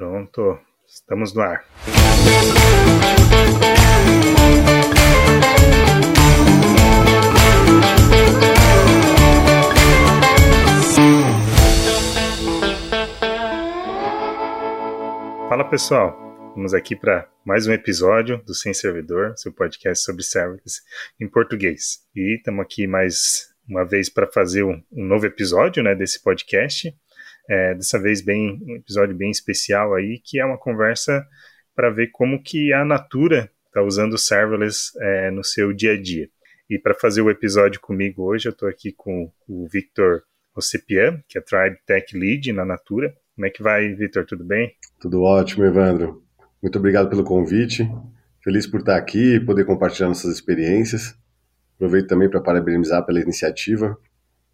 Pronto, estamos no ar. Fala pessoal, vamos aqui para mais um episódio do Sem Servidor, seu podcast sobre serverless em português. E estamos aqui mais uma vez para fazer um, um, novo episódio né, desse podcast. É, dessa vez bem um episódio bem especial aí, que é uma conversa para ver como que a Natura está usando o serverless é, no seu dia a dia. E para fazer o episódio comigo hoje, eu estou aqui com o Victor Ocepian, que é Tribe Tech Lead na Natura. Como é que vai, Victor? Tudo bem? Tudo ótimo, Evandro. Muito obrigado pelo convite. Feliz por estar aqui e poder compartilhar nossas experiências. Aproveito também para parabenizar pela iniciativa.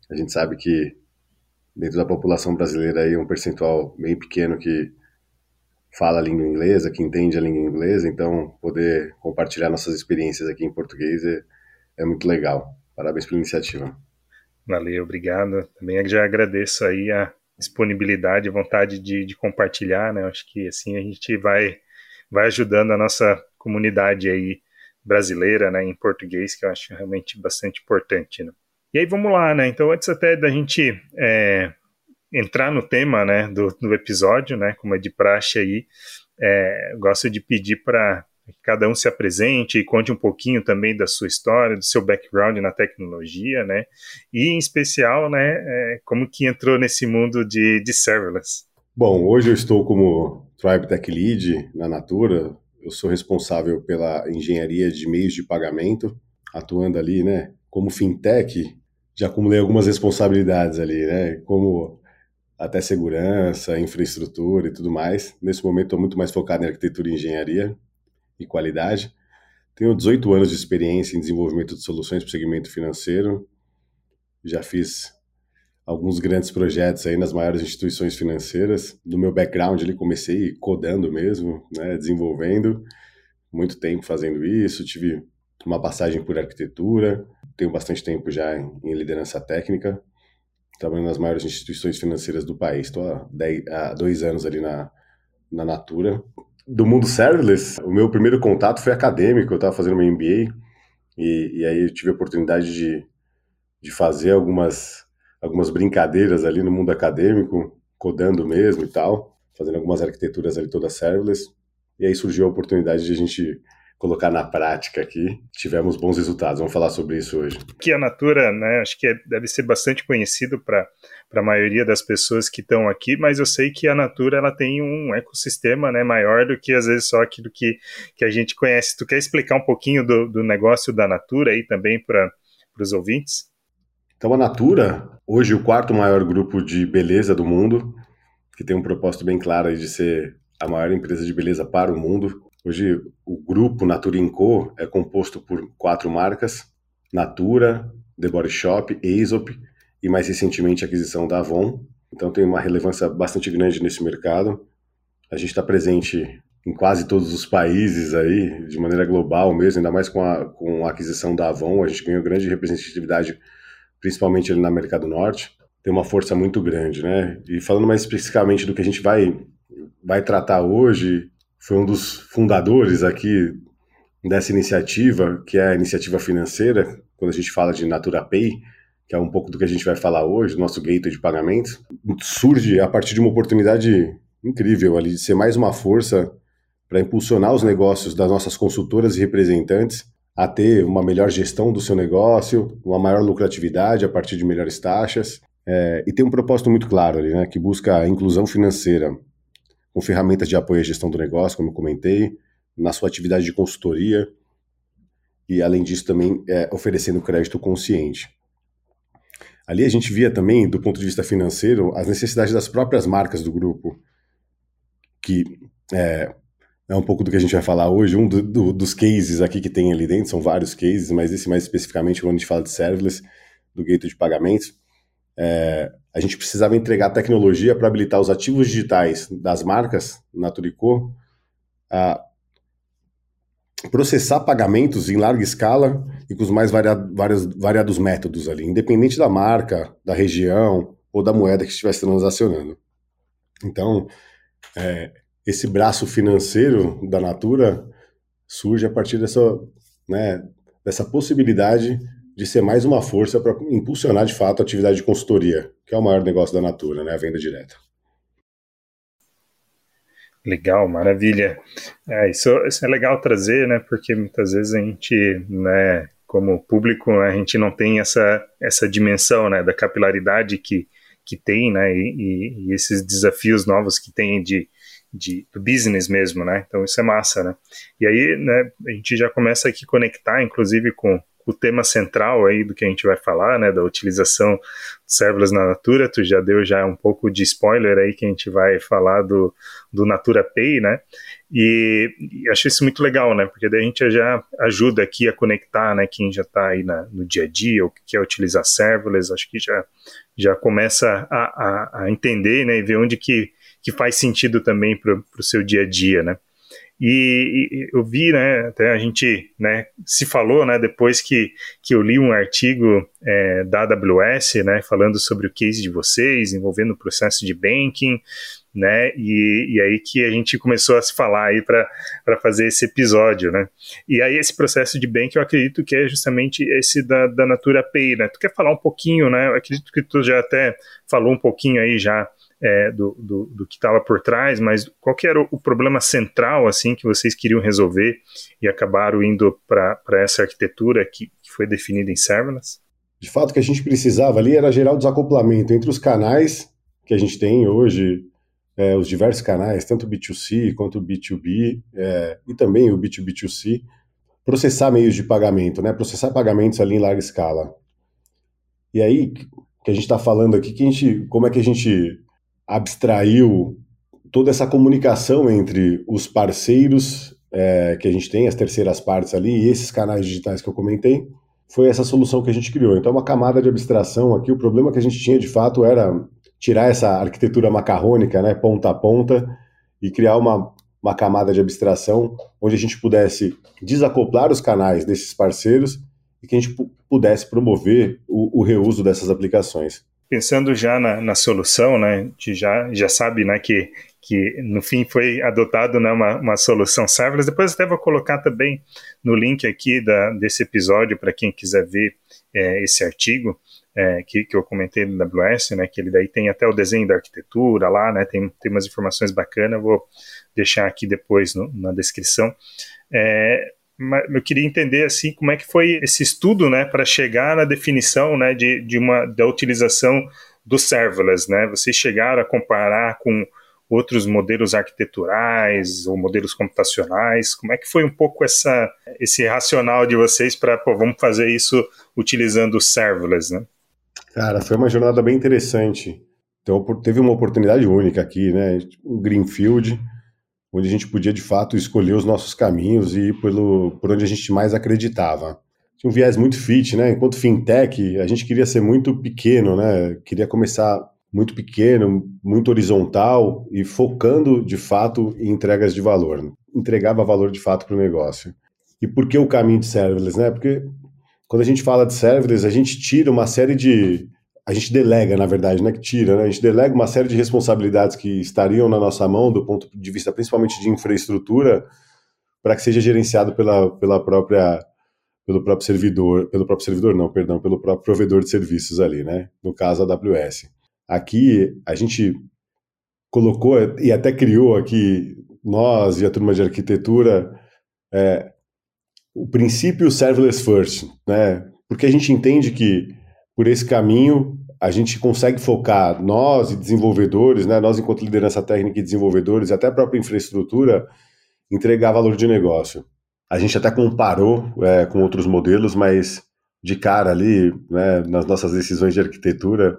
A gente sabe que dentro da população brasileira aí um percentual bem pequeno que fala a língua inglesa, que entende a língua inglesa, então poder compartilhar nossas experiências aqui em português é, é muito legal. Parabéns pela iniciativa. Valeu, obrigado. Também já agradeço aí a disponibilidade, vontade de, de compartilhar, né? Acho que assim a gente vai vai ajudando a nossa comunidade aí brasileira, né, em português, que eu acho realmente bastante importante, né? E aí vamos lá, né? Então antes até da gente é, entrar no tema, né, do, do episódio, né, como é de praxe aí, é, gosto de pedir para que cada um se apresente e conte um pouquinho também da sua história, do seu background na tecnologia, né? E em especial, né, é, como que entrou nesse mundo de, de serverless. Bom, hoje eu estou como Tribe Tech Lead na Natura. Eu sou responsável pela engenharia de meios de pagamento, atuando ali, né? Como fintech, já acumulei algumas responsabilidades ali, né? Como até segurança, infraestrutura e tudo mais. Nesse momento estou muito mais focado em arquitetura e engenharia, e qualidade. Tenho 18 anos de experiência em desenvolvimento de soluções para o segmento financeiro. Já fiz alguns grandes projetos aí nas maiores instituições financeiras. Do meu background ali comecei codando mesmo, né, desenvolvendo, muito tempo fazendo isso. Tive uma passagem por arquitetura, tenho bastante tempo já em, liderança técnica, trabalhando nas maiores instituições financeiras do país. Estou há, há dois anos ali na, na Natura do mundo serverless, o meu primeiro contato foi acadêmico, eu estava fazendo uma MBA e, e, aí eu tive a oportunidade de, de fazer algumas, algumas brincadeiras ali no mundo acadêmico, codando mesmo e tal, fazendo algumas arquiteturas ali todas serverless. E aí surgiu a oportunidade de a gente colocar na prática aqui, tivemos bons resultados. Vamos falar sobre isso hoje. Que a Natura, né, acho que é, deve ser bastante conhecido para a maioria das pessoas que estão aqui, mas eu sei que a Natura ela tem um ecossistema né, maior do que às vezes só aquilo que, que a gente conhece. Tu quer explicar um pouquinho do, do negócio da Natura aí também para os ouvintes? Então a Natura, hoje o quarto maior grupo de beleza do mundo, que tem um propósito bem claro de ser a maior empresa de beleza para o mundo. Hoje, o grupo Natura Co é composto por quatro marcas: Natura, The Body Shop, Aesop e mais recentemente a aquisição da Avon. Então tem uma relevância bastante grande nesse mercado. A gente está presente em quase todos os países aí, de maneira global mesmo, ainda mais com a, com a aquisição da Avon, a gente ganhou grande representatividade, principalmente ali na América do Norte. Tem uma força muito grande, né? E falando mais especificamente do que a gente vai, vai tratar hoje, foi um dos fundadores aqui dessa iniciativa, que é a iniciativa financeira, quando a gente fala de Natura Pay, que é um pouco do que a gente vai falar hoje, nosso gateway de pagamentos, surge a partir de uma oportunidade incrível ali de ser mais uma força para impulsionar os negócios das nossas consultoras e representantes a ter uma melhor gestão do seu negócio, uma maior lucratividade a partir de melhores taxas. É, e tem um propósito muito claro ali, né, que busca a inclusão financeira com ferramentas de apoio à gestão do negócio, como eu comentei, na sua atividade de consultoria e, além disso, também é, oferecendo crédito consciente. Ali a gente via também, do ponto de vista financeiro, as necessidades das próprias marcas do grupo, que é, é um pouco do que a gente vai falar hoje. Um do, do, dos cases aqui que tem ali dentro, são vários cases, mas esse mais especificamente, quando a gente fala de serverless, do gateway de pagamentos, é, a gente precisava entregar tecnologia para habilitar os ativos digitais das marcas Naturicô a processar pagamentos em larga escala e com os mais variados, variados, variados métodos ali, independente da marca, da região ou da moeda que estivesse transacionando. Então, é, esse braço financeiro da Natura surge a partir dessa, né, dessa possibilidade de ser mais uma força para impulsionar de fato a atividade de consultoria, que é o maior negócio da Natura, né, a venda direta. Legal, maravilha. É, isso, isso, é legal trazer, né? Porque muitas vezes a gente, né, como público, a gente não tem essa, essa dimensão, né, da capilaridade que, que tem, né, e, e esses desafios novos que tem de, de, do business mesmo, né? Então isso é massa, né? E aí, né, a gente já começa aqui a conectar, inclusive, com o tema central aí do que a gente vai falar, né, da utilização de serverless na Natura. Tu já deu já um pouco de spoiler aí que a gente vai falar do, do Natura Pay, né? E, e acho isso muito legal, né? Porque daí a gente já ajuda aqui a conectar, né, quem já está aí na, no dia a dia, o que é utilizar serverless. Acho que já já começa a, a, a entender, né, e ver onde que que faz sentido também para o seu dia a dia, né? E, e, eu vi, né, até a gente, né, se falou, né, depois que, que eu li um artigo é, da AWS, né, falando sobre o case de vocês, envolvendo o processo de banking, né, e, e aí que a gente começou a se falar aí para fazer esse episódio, né. E aí esse processo de banking eu acredito que é justamente esse da, da Natura Pay, né. Tu quer falar um pouquinho, né, eu acredito que tu já até falou um pouquinho aí já é, do, do, do, que estava por trás, mas qual que era o, o, problema central assim que vocês queriam resolver e acabaram indo para essa arquitetura que, que, foi definida em serverless? De fato, o que a gente precisava ali era gerar o desacoplamento entre os canais que a gente tem hoje, é, os diversos canais, tanto B2C quanto B2B, é, e também o B2B2C, processar meios de pagamento, né? processar pagamentos ali em larga escala. E aí, que a gente está falando aqui, que a gente, como é que a gente abstraiu toda essa comunicação entre os parceiros é, que a gente tem, as terceiras partes ali, e esses canais digitais que eu comentei, foi essa solução que a gente criou. Então, uma camada de abstração aqui, o problema que a gente tinha de fato era tirar essa arquitetura macarrônica, né, ponta a ponta, e criar uma, uma camada de abstração onde a gente pudesse desacoplar os canais desses parceiros e que a gente pudesse promover o, o reuso dessas aplicações pensando já na, na solução, né, a gente já, já sabe, né, que, que no fim foi adotado né, uma, uma solução serverless. Depois até vou colocar também no link aqui da, desse episódio para quem quiser ver é, esse artigo é, que, que eu comentei no AWS, né, que ele daí tem até o desenho da arquitetura lá, né, tem, tem umas informações bacanas, vou deixar aqui depois no, na descrição. É, eu queria entender assim como é que foi esse estudo, né, para chegar na definição, né, de, de uma da utilização do serverless, né? Vocês chegaram a comparar com outros modelos arquiteturais ou modelos computacionais? Como é que foi um pouco essa esse racional de vocês para, vamos fazer isso utilizando o serverless, né? Cara, foi uma jornada bem interessante. Então, teve uma oportunidade única aqui, né? Um greenfield onde a gente podia de fato escolher os nossos caminhos e ir pelo, por onde a gente mais acreditava. Tinha um viés muito fit, né? Enquanto fintech, a gente queria ser muito pequeno, né? Queria começar muito pequeno, muito horizontal e focando de fato em entregas de valor. Entregava valor de fato para o negócio. E por que o caminho de serverless, né? Porque quando a gente fala de serverless, a gente tira uma série de a gente delega, na verdade, né, que tira, né, a gente delega uma série de responsabilidades que estariam na nossa mão do ponto de vista principalmente de infraestrutura para que seja gerenciado pela, pela própria pelo próprio servidor, pelo próprio servidor não, perdão, pelo próprio provedor de serviços ali, né, no caso a AWS. Aqui a gente colocou e até criou aqui nós e a turma de arquitetura é, o princípio serverless first, né, porque a gente entende que por esse caminho, a gente consegue focar, nós e desenvolvedores, né, nós enquanto liderança técnica e desenvolvedores, até a própria infraestrutura, entregar valor de negócio. A gente até comparou é, com outros modelos, mas de cara ali, né, nas nossas decisões de arquitetura,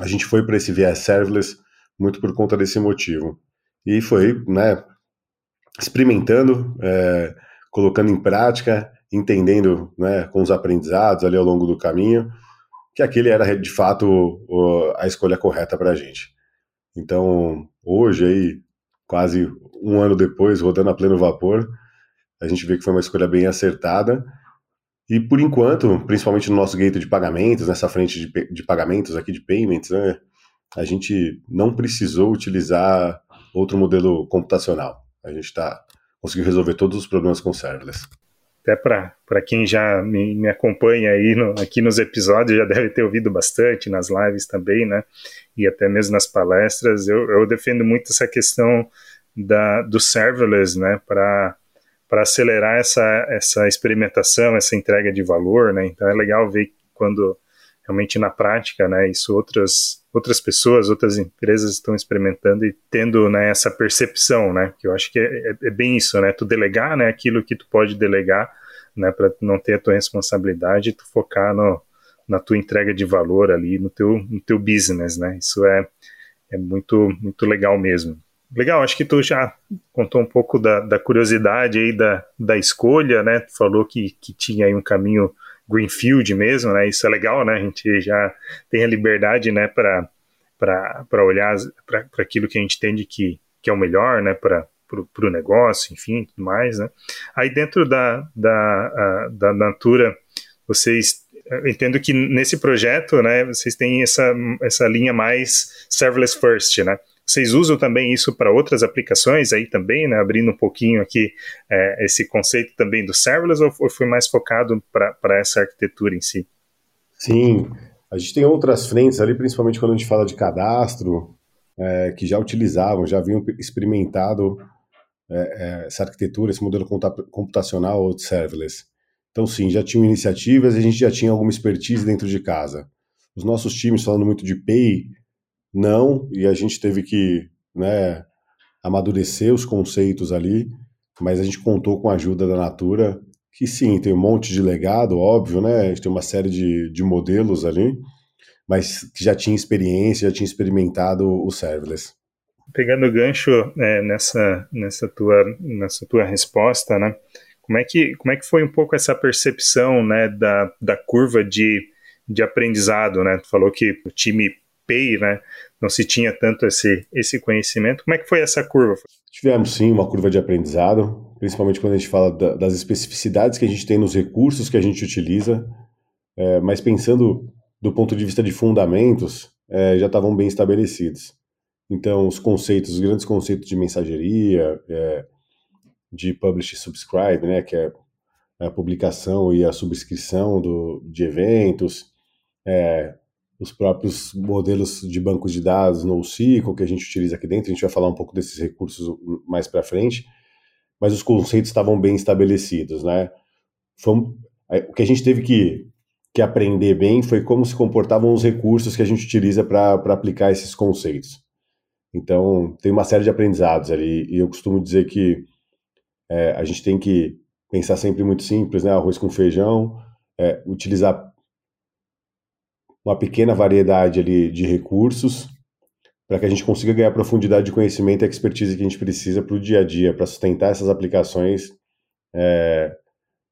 a gente foi para esse viés serverless muito por conta desse motivo. E foi né, experimentando, é, colocando em prática, entendendo né, com os aprendizados ali ao longo do caminho, que aquele era de fato a escolha correta para a gente. Então, hoje, aí, quase um ano depois, rodando a pleno vapor, a gente vê que foi uma escolha bem acertada. E por enquanto, principalmente no nosso gateway de pagamentos, nessa frente de, de pagamentos aqui de payments, né, a gente não precisou utilizar outro modelo computacional. A gente está conseguiu resolver todos os problemas com serverless. Até para quem já me, me acompanha aí no, aqui nos episódios, já deve ter ouvido bastante, nas lives também, né? E até mesmo nas palestras, eu, eu defendo muito essa questão da, do serverless, né? Para acelerar essa, essa experimentação, essa entrega de valor, né? Então é legal ver quando realmente na prática, né, isso outras outras pessoas, outras empresas estão experimentando e tendo né, essa percepção, né, que eu acho que é, é, é bem isso, né, tu delegar, né, aquilo que tu pode delegar, né, para não ter a tua responsabilidade tu focar no, na tua entrega de valor ali, no teu, no teu business, né, isso é, é muito, muito legal mesmo. Legal, acho que tu já contou um pouco da, da curiosidade aí da, da escolha, né? Tu falou que, que tinha aí um caminho greenfield mesmo, né? Isso é legal, né? A gente já tem a liberdade, né, para para olhar para aquilo que a gente entende que, que é o melhor, né, para o negócio, enfim, tudo mais, né? Aí dentro da, da, da Natura, vocês entendo que nesse projeto, né, vocês têm essa, essa linha mais serverless first, né? Vocês usam também isso para outras aplicações aí também, né? Abrindo um pouquinho aqui é, esse conceito também do serverless ou foi mais focado para essa arquitetura em si? Sim, a gente tem outras frentes ali, principalmente quando a gente fala de cadastro, é, que já utilizavam, já haviam experimentado é, é essa arquitetura, esse modelo computacional ou de serverless. Então, sim, já tinham iniciativas e a gente já tinha alguma expertise dentro de casa. Os nossos times, falando muito de PEI, não, e a gente teve que né, amadurecer os conceitos ali, mas a gente contou com a ajuda da Natura, que sim, tem um monte de legado, óbvio, né? A gente tem uma série de, de modelos ali, mas que já tinha experiência, já tinha experimentado o serverless. Pegando o gancho é, nessa, nessa, tua, nessa tua resposta, né? Como é, que, como é que foi um pouco essa percepção né, da, da curva de, de aprendizado, né? Tu falou que o time PEI, né? Não se tinha tanto esse, esse conhecimento. Como é que foi essa curva? Tivemos sim uma curva de aprendizado, principalmente quando a gente fala da, das especificidades que a gente tem nos recursos que a gente utiliza, é, mas pensando do ponto de vista de fundamentos, é, já estavam bem estabelecidos. Então, os conceitos, os grandes conceitos de mensageria, é, de publish e subscribe, né, que é a publicação e a subscrição do, de eventos, é, os próprios modelos de bancos de dados NoSQL que a gente utiliza aqui dentro. A gente vai falar um pouco desses recursos mais para frente, mas os conceitos estavam bem estabelecidos, né? Foi, o que a gente teve que, que aprender bem foi como se comportavam os recursos que a gente utiliza para aplicar esses conceitos. Então, tem uma série de aprendizados ali, e eu costumo dizer que é, a gente tem que pensar sempre muito simples, né? Arroz com feijão, é, utilizar uma pequena variedade ali de recursos para que a gente consiga ganhar profundidade de conhecimento e expertise que a gente precisa para o dia a dia, para sustentar essas aplicações, é,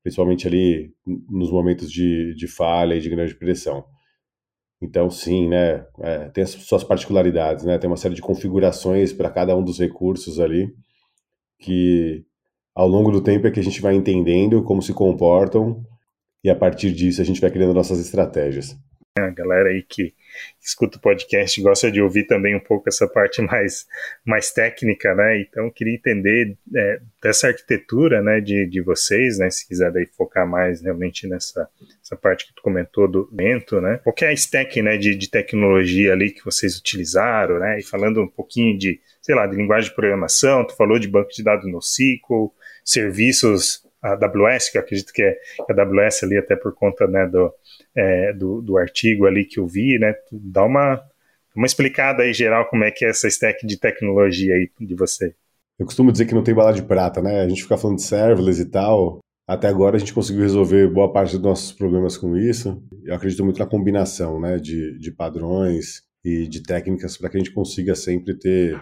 principalmente ali nos momentos de, de falha e de grande pressão. Então, sim, né, é, tem as suas particularidades, né, tem uma série de configurações para cada um dos recursos ali, que ao longo do tempo é que a gente vai entendendo como se comportam e a partir disso a gente vai criando nossas estratégias. A galera aí que escuta o podcast gosta de ouvir também um pouco essa parte mais, mais técnica, né? Então, queria entender é, dessa arquitetura, né, de, de vocês, né? Se quiser daí focar mais realmente nessa essa parte que tu comentou do vento, né? Qual é a stack, né, de, de tecnologia ali que vocês utilizaram, né? E falando um pouquinho de, sei lá, de linguagem de programação, tu falou de banco de dados no SQL, serviços a AWS, que eu acredito que é a AWS ali até por conta, né, do é, do, do artigo ali que eu vi, né? Dá uma, uma explicada aí geral como é que é essa stack de tecnologia aí de você. Eu costumo dizer que não tem bala de prata, né? A gente fica falando de serverless e tal. Até agora a gente conseguiu resolver boa parte dos nossos problemas com isso. Eu acredito muito na combinação, né, de, de padrões e de técnicas para que a gente consiga sempre ter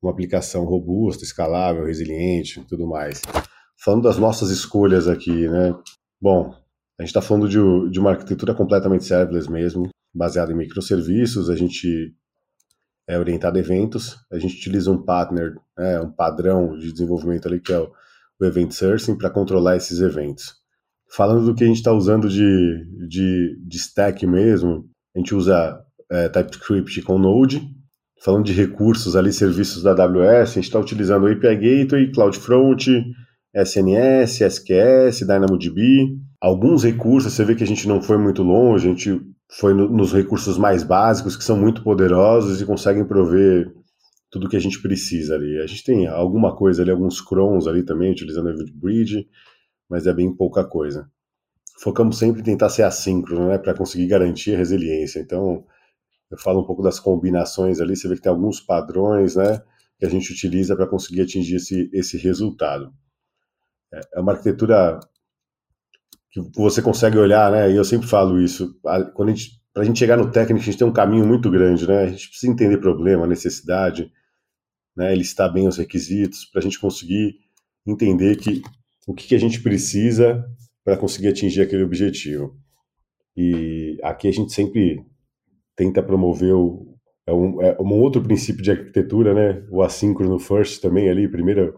uma aplicação robusta, escalável, resiliente, tudo mais. Falando das nossas escolhas aqui, né? Bom, a gente está falando de, de, uma arquitetura completamente serverless mesmo, baseada em microserviços. A gente é orientado a eventos. A gente utiliza um partner, né, um padrão de desenvolvimento ali que é o, o Event Sourcing para controlar esses eventos. Falando do que a gente está usando de, de, de, stack mesmo, a gente usa é, TypeScript com Node, falando de recursos ali, serviços da AWS, a gente está utilizando API Gateway, CloudFront, SNS, SQS, DynamoDB. Alguns recursos, você vê que a gente não foi muito longe, a gente foi no, nos recursos mais básicos, que são muito poderosos e conseguem prover tudo que a gente precisa ali. A gente tem alguma coisa ali, alguns crons ali também, utilizando a Bridge, mas é bem pouca coisa. Focamos sempre em tentar ser assíncrono, né, para conseguir garantir a resiliência. Então, eu falo um pouco das combinações ali, você vê que tem alguns padrões, né, que a gente utiliza para conseguir atingir esse, esse resultado. É, é uma arquitetura que você consegue olhar, né, e eu sempre falo isso, quando a gente para a gente chegar no técnico, a gente tem um caminho muito grande, né? A gente precisa entender problema, necessidade, né? Está bem os requisitos para a gente conseguir entender que o que, que a gente precisa para conseguir atingir aquele objetivo. E aqui a gente sempre tenta promover o, é um, é um outro princípio de arquitetura, né? O assíncrono first também ali, primeira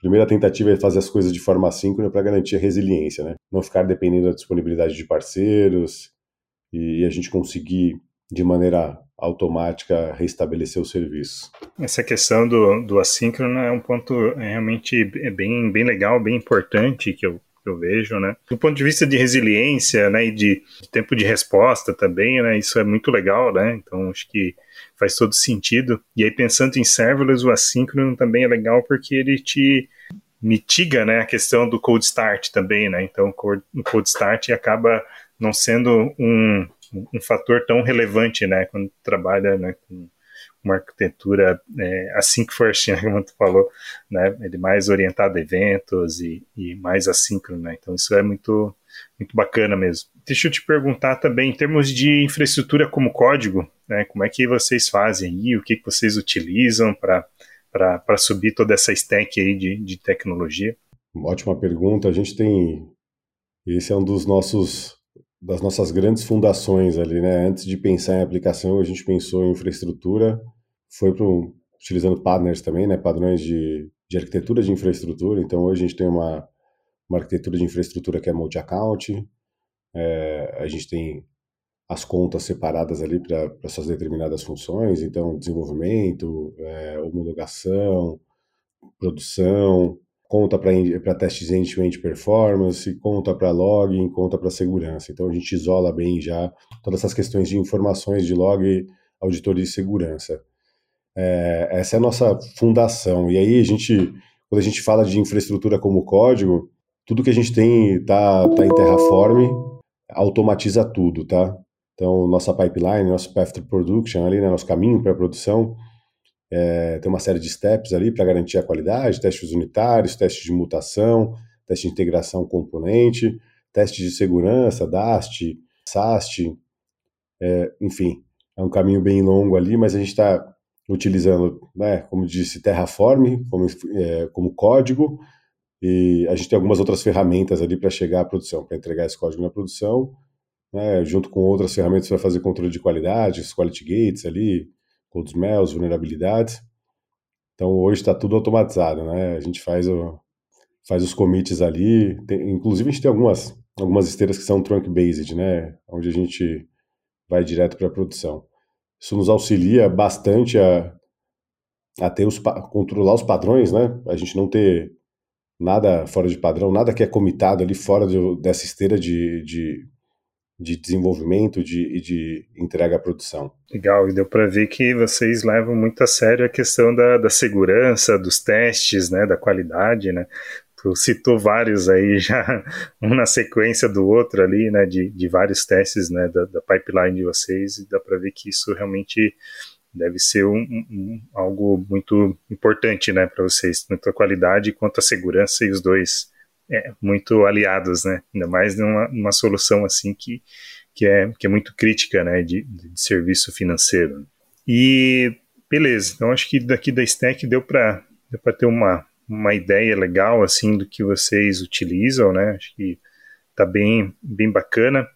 primeira tentativa é fazer as coisas de forma assíncrona para garantir a resiliência, né? Não ficar dependendo da disponibilidade de parceiros e a gente conseguir de maneira automática restabelecer o serviço. Essa questão do, do assíncrono é um ponto realmente bem, bem legal, bem importante que eu eu vejo, né? Do ponto de vista de resiliência, né, e de, de, tempo de resposta também, né, isso é muito legal, né? Então acho que faz todo sentido. E aí pensando em serverless, o assíncrono também é legal porque ele te mitiga, né, a questão do cold start também, né? Então o cold start acaba não sendo um, um fator tão relevante, né, quando trabalha, né, com uma arquitetura é, async first, né, como tu falou, né, ele mais orientado a eventos e, e mais assíncrono, né, então isso é muito, muito bacana mesmo. Deixa eu te perguntar também, em termos de infraestrutura como código, né, como é que vocês fazem aí, o que, que vocês utilizam para subir toda essa stack aí de, de tecnologia? Ótima pergunta, a gente tem, esse é um dos nossos das nossas grandes fundações ali, né? Antes de pensar em aplicação, a gente pensou em infraestrutura, foi para utilizando partners também, né? Padrões de, de arquitetura de infraestrutura. Então hoje a gente tem uma, uma arquitetura de infraestrutura que é multi-account, é, a gente tem as contas separadas ali para suas determinadas funções, então desenvolvimento, é, homologação, produção, conta para testes end-to-end performance, conta para login, conta para segurança. Então a gente isola bem já todas essas questões de informações de log, auditoria e segurança. É, essa é a nossa fundação. E aí a gente, quando a gente fala de infraestrutura como código, tudo que a gente tem tá, tá em Terraform, automatiza tudo, tá? Então nossa pipeline, nosso path to production ali, né, nosso caminho para a produção, é, tem uma série de steps ali para garantir a qualidade, testes unitários, testes de mutação, teste de integração componente, teste de segurança, DAST, SAST, é, enfim, é um caminho bem longo ali, mas a gente está utilizando, né, como disse, Terraform como, é, como código, e a gente tem algumas outras ferramentas ali para chegar à produção, para entregar esse código na produção, né, junto com outras ferramentas para fazer controle de qualidade, os quality gates ali, cold smells, vulnerabilidades. Então hoje está tudo automatizado, né? A gente faz, o, faz os commits ali. Tem, inclusive a gente tem algumas, algumas esteiras que são trunk-based, né? Onde a gente vai direto para a produção. Isso nos auxilia bastante a, a ter os, controlar os padrões, né? A gente não ter nada fora de padrão, nada que é comitado ali fora de, dessa esteira de, de de desenvolvimento de, e de entrega à produção. Legal, e deu para ver que vocês levam muito a sério a questão da, da segurança, dos testes, né, da qualidade, né? Tu citou vários aí já, um na sequência do outro ali, né, de, de vários testes, né, da, da pipeline de vocês, e dá para ver que isso realmente deve ser um, um, algo muito importante, né, para vocês, tanto a qualidade quanto a segurança e os dois é, muito aliados, né? Ainda mais numa, numa solução assim que, que, é, que é muito crítica, né? De, de serviço financeiro. E beleza, então acho que daqui da Stack deu para deu ter uma, uma ideia legal assim do que vocês utilizam, né? Acho que tá bem, bem bacana.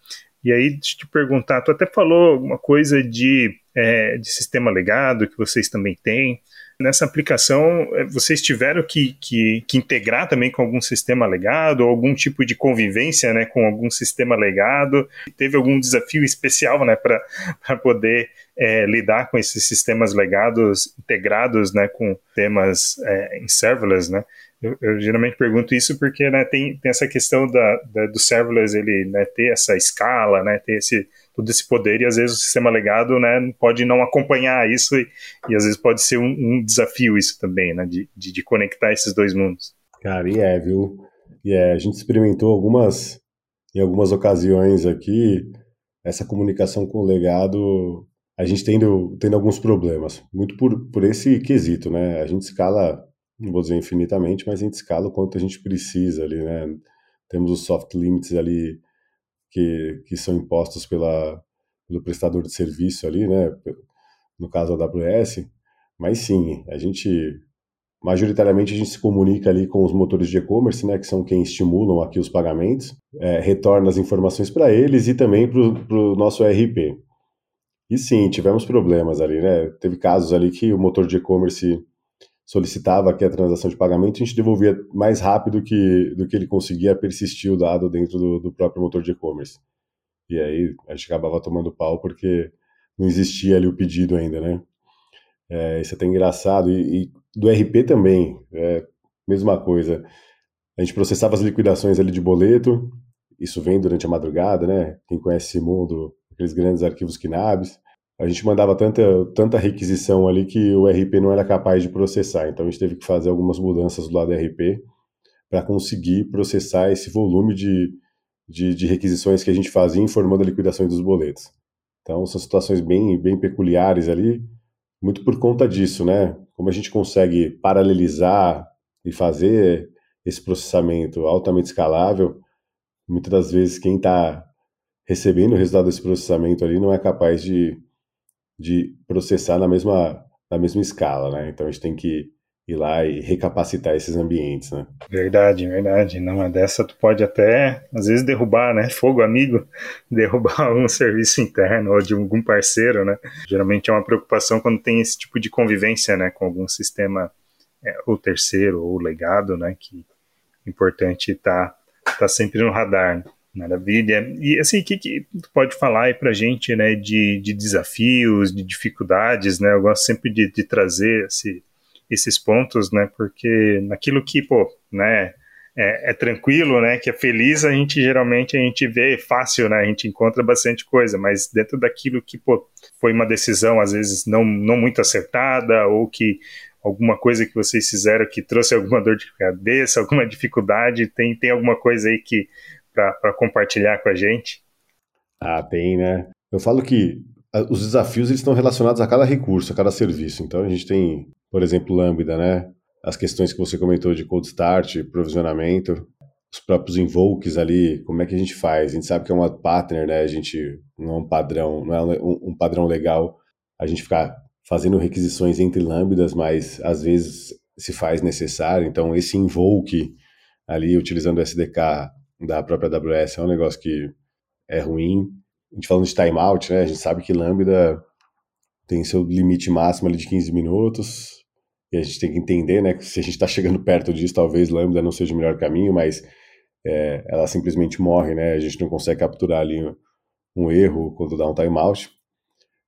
E aí, deixa eu te perguntar, tu até falou alguma coisa de, é, de sistema legado que vocês também têm. Nessa aplicação, é, vocês tiveram que, que, que, integrar também com algum sistema legado, ou algum tipo de convivência né, com algum sistema legado? Teve algum desafio especial né, para poder é, lidar com esses sistemas legados integrados, né, com temas é, em serverless, né? Eu, eu, geralmente pergunto isso porque né, tem, tem essa questão da, da, do serverless ele né, ter essa escala, né, ter esse, todo esse poder e às vezes o sistema legado né, pode não acompanhar isso e, e às vezes pode ser um, um desafio isso também, né, de, de, de, conectar esses dois mundos. Cara, e é, viu? E é, a gente experimentou algumas, em algumas ocasiões aqui, essa comunicação com o legado, a gente tendo, tendo alguns problemas, muito por, por esse quesito, né? A gente escala, não vou dizer infinitamente, mas a gente escala o quanto a gente precisa ali, né? Temos os soft limits ali que, que são impostos pela, pelo prestador de serviço ali, né? No caso a AWS, mas sim, a gente majoritariamente a gente se comunica ali com os motores de e-commerce, né, que são quem estimulam aqui os pagamentos, é, retorna as informações para eles e também para o nosso ERP. E sim, tivemos problemas ali, né? Teve casos ali que o motor de e-commerce solicitava que a transação de pagamento a gente devolvia mais rápido que, do que ele conseguia persistir o dado dentro do, do próprio motor de e-commerce. E aí a gente acabava tomando pau porque não existia ali o pedido ainda, né? É, isso é até engraçado. E, e do RP também, é, mesma coisa. A gente processava as liquidações ali de boleto, isso vem durante a madrugada, né? Quem conhece esse mundo, aqueles grandes arquivos KNABs. A gente mandava tanta, tanta requisição ali que o RP não era capaz de processar. Então a gente teve que fazer algumas mudanças do lado do RP para conseguir processar esse volume de, de, de, requisições que a gente fazia informando a liquidação dos boletos. Então são situações bem, bem peculiares ali, muito por conta disso, né? como a gente consegue paralelizar e fazer esse processamento altamente escalável, muitas das vezes quem está recebendo o resultado desse processamento ali não é capaz de, de processar na mesma, na mesma escala, né? Então a gente tem que ir lá e recapacitar esses ambientes, né? Verdade, verdade. Numa dessa tu pode até, às vezes, derrubar, né? Fogo amigo, derrubar um serviço interno ou de algum parceiro, né? Geralmente é uma preocupação quando tem esse tipo de convivência, né? Com algum sistema é, ou terceiro ou legado, né? Que é importante estar tá, tá sempre no radar, né? Maravilha. E assim, o que, que tu pode falar aí pra gente, né, de, de desafios, de dificuldades, né? Eu gosto sempre de, de trazer esse, esses pontos, né? Porque naquilo que, pô, né? É, é, tranquilo, né? Que é feliz, a gente geralmente a gente vê fácil, né? A gente encontra bastante coisa, mas dentro daquilo que pô, foi uma decisão às vezes não, não muito acertada ou que alguma coisa que vocês fizeram que trouxe alguma dor de cabeça, alguma dificuldade, tem tem alguma coisa aí que para compartilhar com a gente? Ah, tem, né? Eu falo que os desafios eles estão relacionados a cada recurso, a cada serviço. Então a gente tem por exemplo, Lambda, né? As questões que você comentou de cold start, provisionamento, os próprios invokes ali, como é que a gente faz? A gente sabe que é uma partner, né? A gente não é um padrão, não é um, um padrão legal a gente ficar fazendo requisições entre lambdas, mas às vezes se faz necessário. Então, esse invoke ali, utilizando o SDK da própria AWS, é um negócio que é ruim. A gente falando de timeout, né? A gente sabe que Lambda tem seu limite máximo ali de 15 minutos. E a gente tem que entender, né, que se a gente está chegando perto disso, talvez Lambda não seja o melhor caminho, mas é, ela simplesmente morre, né? A gente não consegue capturar ali um, um erro quando dá um timeout.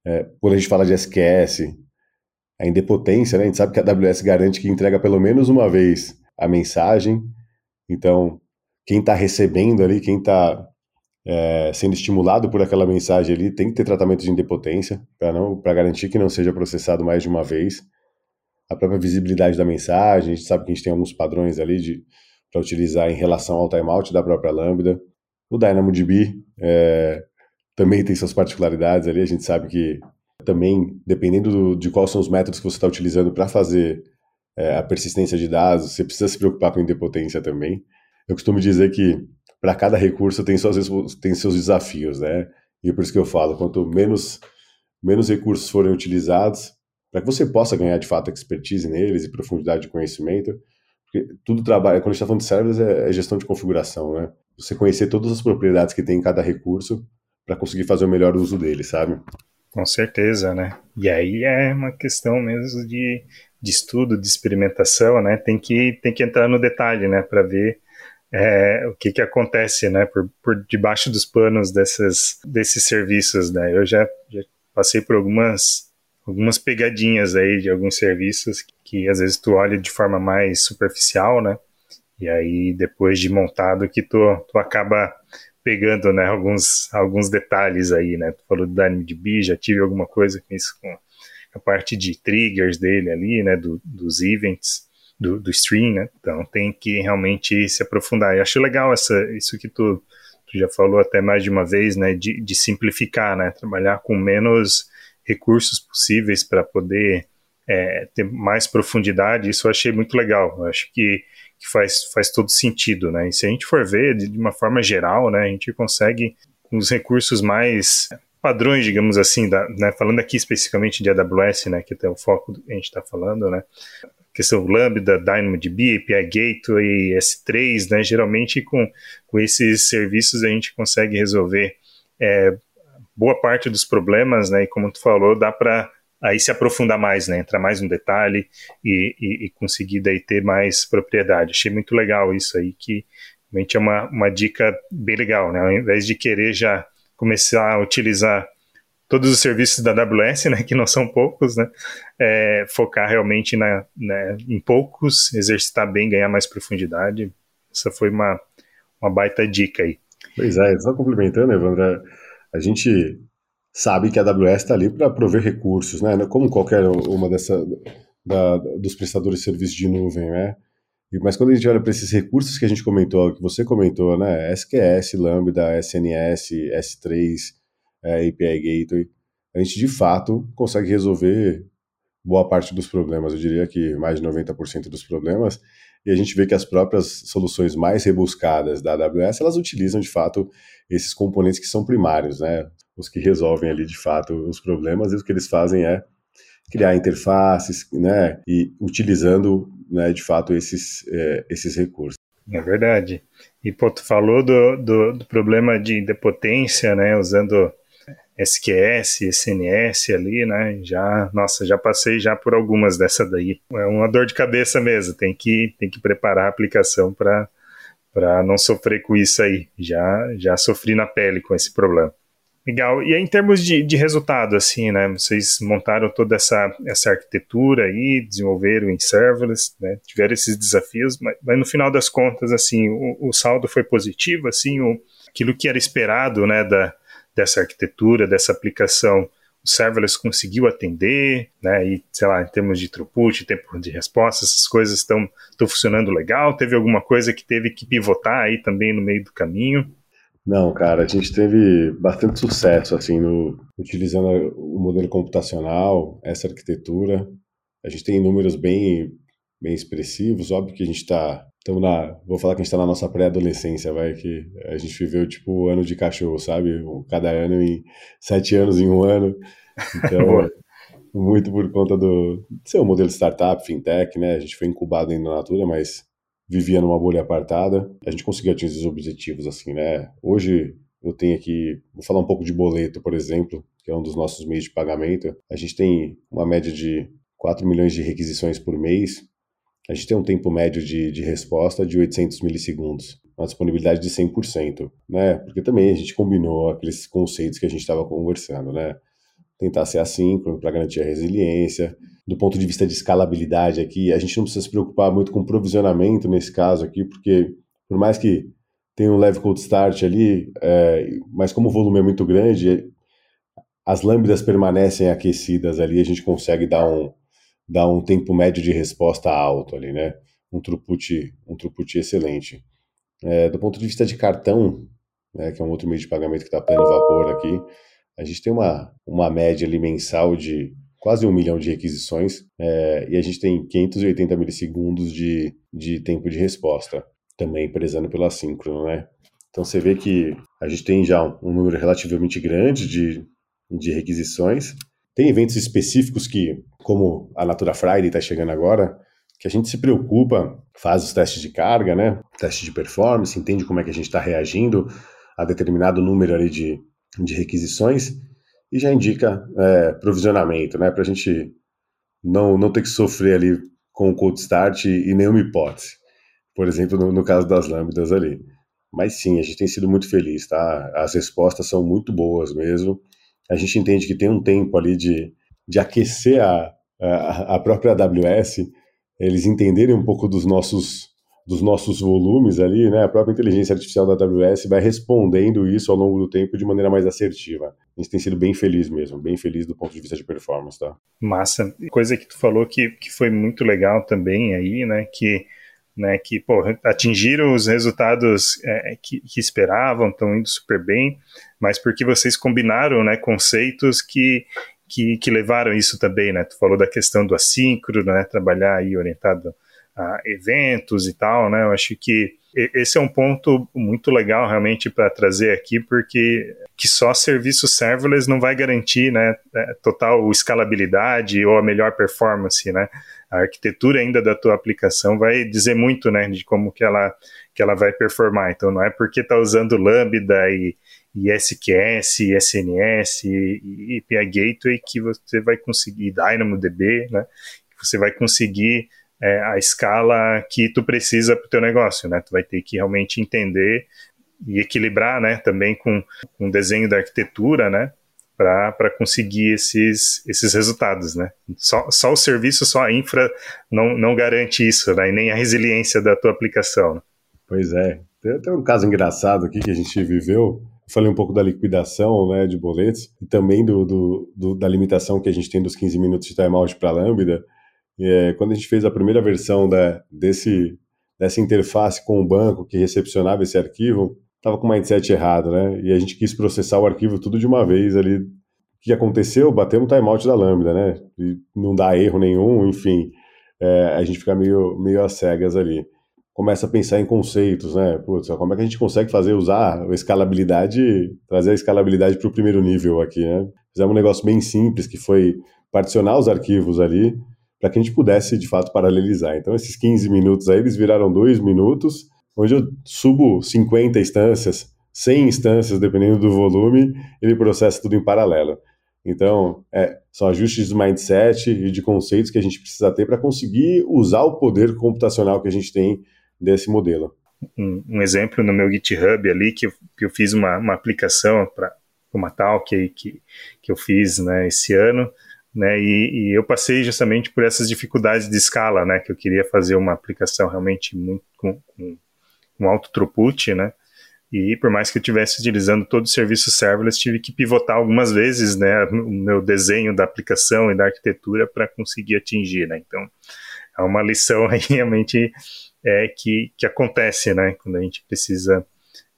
É, quando a gente fala de SQS, a indepotência, né? A gente sabe que a AWS garante que entrega pelo menos uma vez a mensagem. Então, quem está recebendo ali, quem está é, sendo estimulado por aquela mensagem ali tem que ter tratamento de indepotência para garantir que não seja processado mais de uma vez a própria visibilidade da mensagem. A gente sabe que a gente tem alguns padrões ali para utilizar em relação ao timeout da própria Lambda. O DynamoDB é, também tem suas particularidades ali. A gente sabe que também, dependendo do, de quais são os métodos que você está utilizando para fazer é, a persistência de dados, você precisa se preocupar com indepotência também. Eu costumo dizer que para cada recurso tem, suas, tem seus desafios, né? E é por isso que eu falo, quanto menos, menos recursos forem utilizados, para que você possa ganhar de fato expertise neles e profundidade de conhecimento, porque tudo trabalha, quando a gente está falando de servers, é, é, gestão de configuração, né? Você conhecer todas as propriedades que tem em cada recurso para conseguir fazer o melhor uso dele, sabe? Com certeza, né? E aí é uma questão mesmo de, de estudo, de experimentação, né? Tem que, tem que entrar no detalhe, né? Para ver é, o que, que acontece né, por, por debaixo dos panos desses, desses serviços. Né? Eu já, já passei por algumas algumas pegadinhas aí de alguns serviços que às vezes tu olha de forma mais superficial, né? E aí depois de montado que tu, tu acaba pegando, né, alguns, alguns detalhes aí, né? Tu falou do DynamoDB, já tive alguma coisa com isso, com a parte de triggers dele ali, né, do, dos events, do, do stream, né? Então tem que realmente se aprofundar. E acho legal essa, isso que tu, tu já falou até mais de uma vez, né, de, de simplificar, né? Trabalhar com menos recursos possíveis para poder é, ter mais profundidade, isso eu achei muito legal. Eu acho que, que, faz, faz todo sentido, né? E se a gente for ver de, de uma forma geral, né, a gente consegue com os recursos mais padrões, digamos assim, da, né, falando aqui especificamente de AWS, né, que é o foco que a gente está falando, né, questão Lambda, DynamoDB, API Gateway, S3, né, geralmente com, com esses serviços a gente consegue resolver é, boa parte dos problemas, né? E como tu falou, dá para aí se aprofundar mais, né? Entrar mais no detalhe e, e, e, conseguir daí ter mais propriedade. Achei muito legal isso aí, que realmente é uma, uma dica bem legal, né? Ao invés de querer já começar a utilizar todos os serviços da AWS, né, que não são poucos, né, é, focar realmente na, né, em poucos, exercitar bem, ganhar mais profundidade. Essa foi uma, uma baita dica aí. Pois é, só complementando, Evandro, a gente sabe que a AWS está ali para prover recursos, né? Como qualquer uma dessa da, dos prestadores de serviços de nuvem, né? Mas quando a gente olha para esses recursos que a gente comentou, que você comentou, né? SQS, Lambda, SNS, S3, é, API Gateway, a gente de fato consegue resolver boa parte dos problemas. Eu diria que mais de 90% dos problemas. E a gente vê que as próprias soluções mais rebuscadas da AWS, elas utilizam de fato esses componentes que são primários, né? Os que resolvem ali de fato os problemas e o que eles fazem é criar interfaces, né? E utilizando, né, de fato esses, é, esses recursos. É verdade. E pô, tu falou do, do, do problema de, de potência, né? Usando SQS, SNS ali, né? Já, nossa, já passei já por algumas dessa daí. É uma dor de cabeça mesmo. Tem que, tem que preparar a aplicação para para não sofrer com isso aí. Já, já sofri na pele com esse problema. Legal. E aí, em termos de, de resultado, assim, né? Vocês montaram toda essa, essa arquitetura aí, desenvolveram em serverless, né? Tiveram esses desafios, mas, mas no final das contas, assim, o, o, saldo foi positivo, assim, o, aquilo que era esperado, né, da, dessa arquitetura, dessa aplicação, o serverless conseguiu atender, né? E, sei lá, em termos de throughput, tempo de resposta, essas coisas estão funcionando legal? Teve alguma coisa que teve que pivotar aí também no meio do caminho? Não, cara, a gente teve bastante sucesso, assim, no, utilizando o modelo computacional, essa arquitetura. A gente tem números bem, bem expressivos, óbvio que a gente está Estamos na. Vou falar que a gente está na nossa pré-adolescência, vai, que a gente viveu tipo o ano de cachorro, sabe? Cada ano em sete anos em um ano. Então, muito por conta do seu modelo de startup, fintech, né? A gente foi incubado ainda na Natura, mas vivia numa bolha apartada. A gente conseguiu atingir os objetivos, assim, né? Hoje eu tenho aqui, vou falar um pouco de boleto, por exemplo, que é um dos nossos meios de pagamento. A gente tem uma média de 4 milhões de requisições por mês a gente tem um tempo médio de, de resposta de 800 milissegundos, uma disponibilidade de 100%, né? Porque também a gente combinou aqueles conceitos que a gente estava conversando, né? Tentar ser assíncrono para garantir a resiliência. Do ponto de vista de escalabilidade aqui, a gente não precisa se preocupar muito com provisionamento nesse caso aqui, porque por mais que tenha um leve cold start ali, é, mas como o volume é muito grande, as lâmbidas permanecem aquecidas ali, a gente consegue dar um, dá um tempo médio de resposta alto ali, né? Um throughput, um throughput excelente. É, do ponto de vista de cartão, né, que é um outro meio de pagamento que está pleno vapor aqui, a gente tem uma, uma média ali mensal de quase um milhão de requisições é, e a gente tem 580 milissegundos de, de tempo de resposta, também prezando pelo assíncrono, né? Então você vê que a gente tem já um, um número relativamente grande de, de requisições tem eventos específicos que, como a Natura Friday está chegando agora, que a gente se preocupa, faz os testes de carga, né? Teste de performance, entende como é que a gente está reagindo a determinado número ali de, de requisições e já indica é, provisionamento, né? Para a gente não, não ter que sofrer ali com o cold start e, nenhuma hipótese. Por exemplo, no, no caso das lambdas ali. Mas sim, a gente tem sido muito feliz, tá? As respostas são muito boas mesmo a gente entende que tem um tempo ali de, de aquecer a, a, a própria AWS, eles entenderem um pouco dos nossos dos nossos volumes ali, né? A própria inteligência artificial da AWS vai respondendo isso ao longo do tempo de maneira mais assertiva. A gente tem sido bem feliz mesmo, bem feliz do ponto de vista de performance, tá? Massa. Coisa que tu falou que, que foi muito legal também aí, né? Que né, que pô, atingiram os resultados é, que, que, esperavam, estão indo super bem, mas porque vocês combinaram né, conceitos que, que, que, levaram isso também, né? Tu falou da questão do assíncrono, né? Trabalhar aí orientado a eventos e tal, né? Eu acho que esse é um ponto muito legal realmente para trazer aqui, porque que só serviço serverless não vai garantir, né, é, total escalabilidade ou a melhor performance, né? A arquitetura ainda da tua aplicação vai dizer muito, né, de como que ela que ela vai performar. Então não é porque está usando Lambda e, e SQS, SNS e, e API Gateway que você vai conseguir DynamoDB, né? Que você vai conseguir é, a escala que tu precisa para o teu negócio, né? Tu vai ter que realmente entender e equilibrar, né? Também com, o desenho da arquitetura, né? Para conseguir esses, esses resultados, né? Só, só o serviço, só a infra não, não garante isso, né? E nem a resiliência da tua aplicação. Né? Pois é. Tem até um caso engraçado aqui que a gente viveu. Eu falei um pouco da liquidação né, de boletos e também do, do, do da limitação que a gente tem dos 15 minutos de timeout para Lambda. É, quando a gente fez a primeira versão da, desse, dessa interface com o banco que recepcionava esse arquivo, estava com o mindset errado, né? E a gente quis processar o arquivo tudo de uma vez ali. O que aconteceu? Batemos o timeout da Lambda, né? E não dá erro nenhum, enfim. É, a gente fica meio, meio às cegas ali. Começa a pensar em conceitos, né? Putz, como é que a gente consegue fazer, usar a escalabilidade, trazer a escalabilidade para o primeiro nível aqui, né? Fizemos um negócio bem simples, que foi particionar os arquivos ali, para que a gente pudesse, de fato, paralelizar. Então, esses 15 minutos aí, eles viraram dois minutos, onde eu subo 50 instâncias, 100 instâncias, dependendo do volume, ele processa tudo em paralelo. Então, é, são ajustes de mindset e de conceitos que a gente precisa ter para conseguir usar o poder computacional que a gente tem desse modelo. Um, um exemplo no meu GitHub ali, que eu, que eu fiz uma, uma aplicação para uma tal que, que, que eu fiz né, esse ano, né? E, e, eu passei justamente por essas dificuldades de escala, né? Que eu queria fazer uma aplicação realmente muito com, com, com alto throughput, né? E por mais que eu estivesse utilizando todo o serviço serverless, tive que pivotar algumas vezes, né? O meu desenho da aplicação e da arquitetura para conseguir atingir, né? Então é uma lição aí realmente é, que, que acontece, né? Quando a gente precisa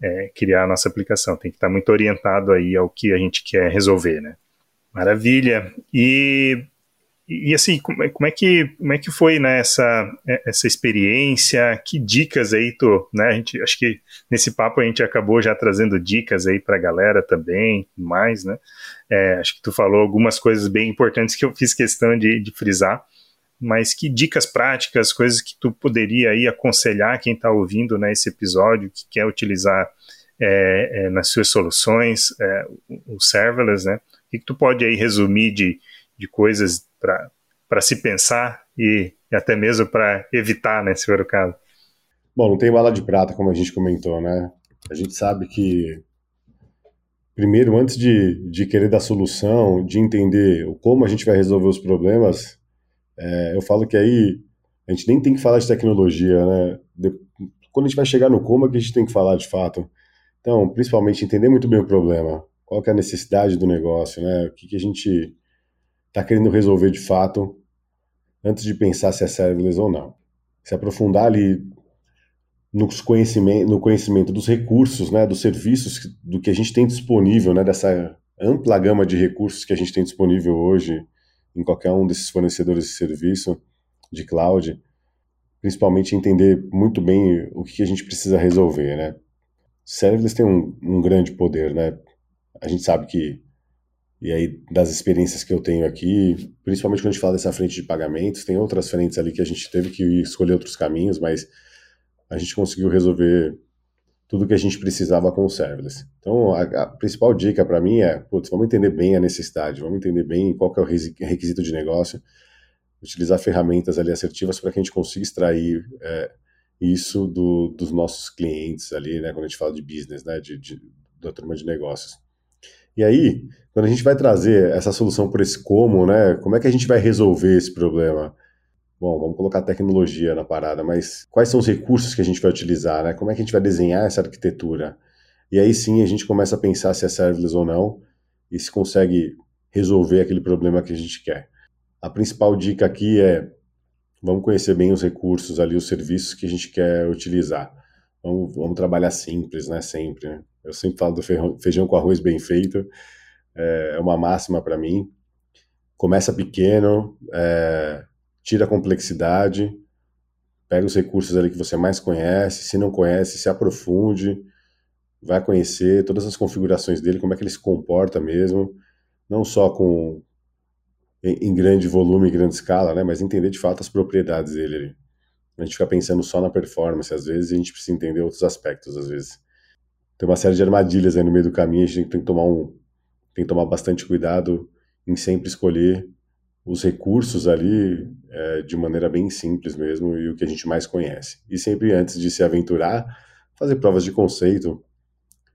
é, criar a nossa aplicação, tem que estar muito orientado aí ao que a gente quer resolver, né? Maravilha. E, e assim, como é, como é, que, como é que foi né, essa, essa experiência? Que dicas aí tu, né? A gente, acho que nesse papo a gente acabou já trazendo dicas aí para a galera também, mais, né? É, acho que tu falou algumas coisas bem importantes que eu fiz questão de, de frisar mas que dicas práticas, coisas que tu poderia aí aconselhar quem está ouvindo né, esse episódio, que quer utilizar é, é, nas suas soluções é, o serverless, né? O que, tu pode aí resumir de, de coisas para se pensar e, e até mesmo para evitar, né, se for o caso? Bom, não tem bala de prata, como a gente comentou, né? A gente sabe que, primeiro, antes de, de querer dar solução, de entender como a gente vai resolver os problemas, é, eu falo que aí a gente nem tem que falar de tecnologia, né? De, quando a gente vai chegar no como é que a gente tem que falar de fato. Então, principalmente, entender muito bem o problema qual é a necessidade do negócio, né? O que, que a gente está querendo resolver de fato antes de pensar se é serverless ou não. Se aprofundar ali nos conhecimento, no conhecimento dos recursos, né, dos serviços, do que a gente tem disponível, né, dessa ampla gama de recursos que a gente tem disponível hoje em qualquer um desses fornecedores de serviço de cloud, principalmente entender muito bem o que a gente precisa resolver, né. Serverless tem um, um grande poder, né, a gente sabe que, e aí das experiências que eu tenho aqui, principalmente quando a gente fala dessa frente de pagamentos, tem outras frentes ali que a gente teve que escolher outros caminhos, mas a gente conseguiu resolver tudo que a gente precisava com o serverless. Então, a, a principal dica para mim é, putz, vamos entender bem a necessidade, vamos entender bem qual é o requisito de negócio, utilizar ferramentas ali assertivas para que a gente consiga extrair é, isso do, dos nossos clientes ali, né, quando a gente fala de business, né, de, de, da turma de negócios. E aí, quando a gente vai trazer essa solução por esse como, né, como é que a gente vai resolver esse problema? Bom, vamos colocar tecnologia na parada, mas quais são os recursos que a gente vai utilizar, né? Como é que a gente vai desenhar essa arquitetura? E aí sim a gente começa a pensar se é serverless ou não e se consegue resolver aquele problema que a gente quer. A principal dica aqui é vamos conhecer bem os recursos ali, os serviços que a gente quer utilizar. Vamos, vamos trabalhar simples, né? Sempre. Eu sempre falo do feijão com arroz bem feito, é, é uma máxima para mim. Começa pequeno, é, tira a complexidade, pega os recursos ali que você mais conhece, se não conhece, se aprofunde, vai conhecer todas as configurações dele, como é que ele se comporta mesmo, não só com em grande volume, em grande escala, né, mas entender de fato as propriedades dele. A gente fica pensando só na performance, às vezes, e a gente precisa entender outros aspectos, às vezes. Tem uma série de armadilhas aí no meio do caminho, a gente tem que tomar um tem que tomar bastante cuidado em sempre escolher os recursos ali é, de maneira bem simples mesmo e o que a gente mais conhece. E sempre antes de se aventurar, fazer provas de conceito,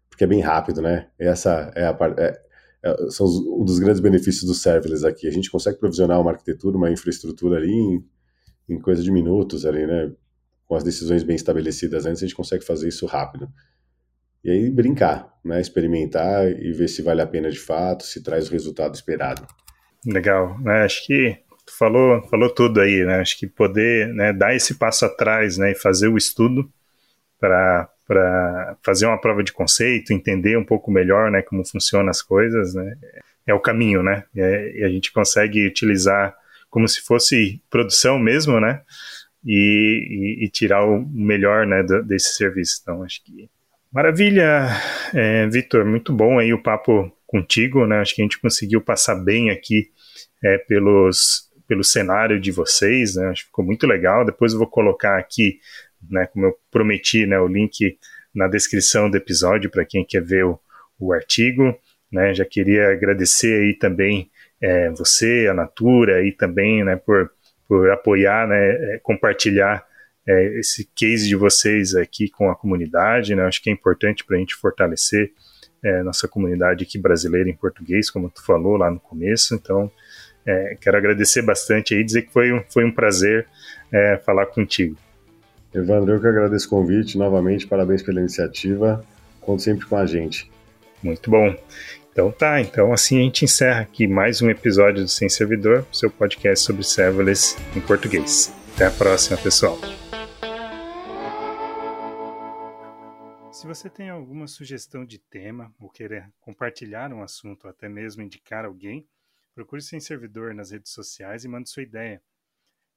porque é bem rápido, né? Essa é a é, é, são os, um dos grandes benefícios do serverless aqui. A gente consegue provisionar uma arquitetura, uma infraestrutura ali em, em coisa de minutos ali, né? Com as decisões bem estabelecidas antes, a gente consegue fazer isso rápido. E aí brincar, né? Experimentar e ver se vale a pena de fato, se traz o resultado esperado. Legal, né? Acho que tu falou, falou tudo aí, né? Acho que poder né, dar esse passo atrás, né, e fazer o estudo para para fazer uma prova de conceito, entender um pouco melhor, né, como funcionam as coisas, né, é o caminho, né, e, a gente consegue utilizar como se fosse produção mesmo, né, e, e, e tirar o melhor, né, do, desse serviço. Então, acho que maravilha, é, Vitor, muito bom aí o papo contigo, né, acho que a gente conseguiu passar bem aqui é, pelos pelo cenário de vocês, né? Acho que ficou muito legal. Depois eu vou colocar aqui né, como eu prometi, né, o link na descrição do episódio para quem quer ver o, o artigo. Né, já queria agradecer aí também é, você, a Natura, e também né, por, por apoiar, né, é, compartilhar é, esse case de vocês aqui com a comunidade. Né, acho que é importante para a gente fortalecer é, nossa comunidade aqui brasileira em português, como tu falou lá no começo. Então, é, quero agradecer bastante aí, dizer que foi um, foi um prazer é, falar contigo. Evandro, eu que agradeço o convite. Novamente, parabéns pela iniciativa. Conte sempre com a gente. Muito bom. Então tá, então assim a gente encerra aqui mais um episódio do Sem Servidor, seu podcast sobre serverless em português. Até a próxima, pessoal. Se você tem alguma sugestão de tema ou querer compartilhar um assunto ou até mesmo indicar alguém, procure Sem Servidor nas redes sociais e mande sua ideia.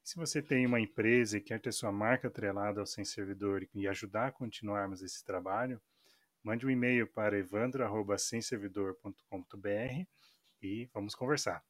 Se você tem uma empresa e quer ter sua marca atrelada ao Sem Servidor e ajudar a continuarmos esse trabalho, mande um e-mail para evandro.semservidor.com.br e vamos conversar.